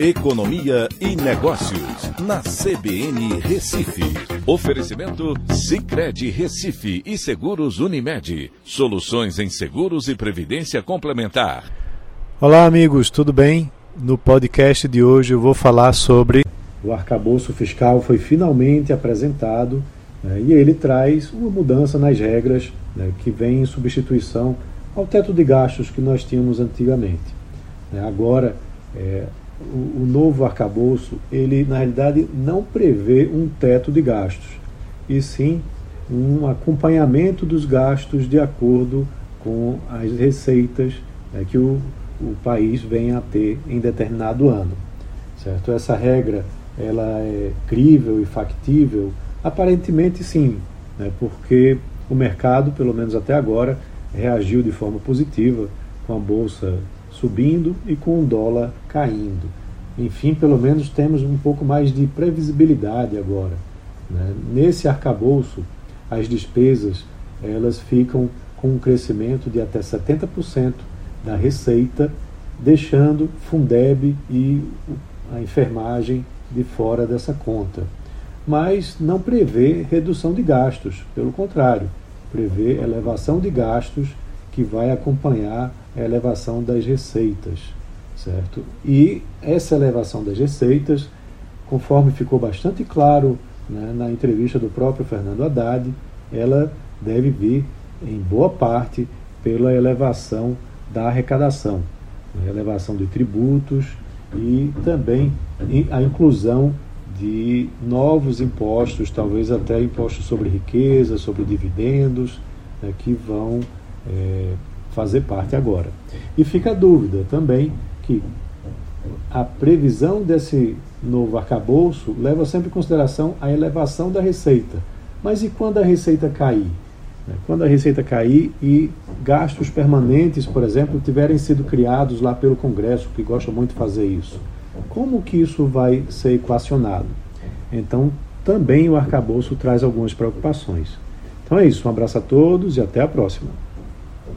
Economia e Negócios, na CBN Recife. Oferecimento Cicred Recife e Seguros Unimed. Soluções em seguros e previdência complementar. Olá, amigos, tudo bem? No podcast de hoje eu vou falar sobre. O arcabouço fiscal foi finalmente apresentado né, e ele traz uma mudança nas regras né, que vem em substituição ao teto de gastos que nós tínhamos antigamente. Né, agora, é, o, o novo arcabouço, ele na realidade não prevê um teto de gastos, e sim um acompanhamento dos gastos de acordo com as receitas né, que o, o país vem a ter em determinado ano. Certo? Essa regra ela é crível e factível? Aparentemente sim, né, porque o mercado, pelo menos até agora, reagiu de forma positiva com a bolsa subindo e com o dólar caindo. Enfim, pelo menos temos um pouco mais de previsibilidade agora. Né? Nesse arcabouço, as despesas elas ficam com um crescimento de até 70% da receita, deixando Fundeb e a enfermagem de fora dessa conta. Mas não prevê redução de gastos, pelo contrário, prevê elevação de gastos que vai acompanhar a elevação das receitas, certo? E essa elevação das receitas, conforme ficou bastante claro né, na entrevista do próprio Fernando Haddad, ela deve vir em boa parte pela elevação da arrecadação, a elevação de tributos e também a inclusão de novos impostos, talvez até impostos sobre riqueza, sobre dividendos, né, que vão é, fazer parte agora. E fica a dúvida também que a previsão desse novo arcabouço leva sempre em consideração a elevação da receita. Mas e quando a receita cair? Né, quando a receita cair e gastos permanentes, por exemplo, tiverem sido criados lá pelo Congresso, que gosta muito de fazer isso, como que isso vai ser equacionado? Então, também o arcabouço traz algumas preocupações. Então é isso, um abraço a todos e até a próxima.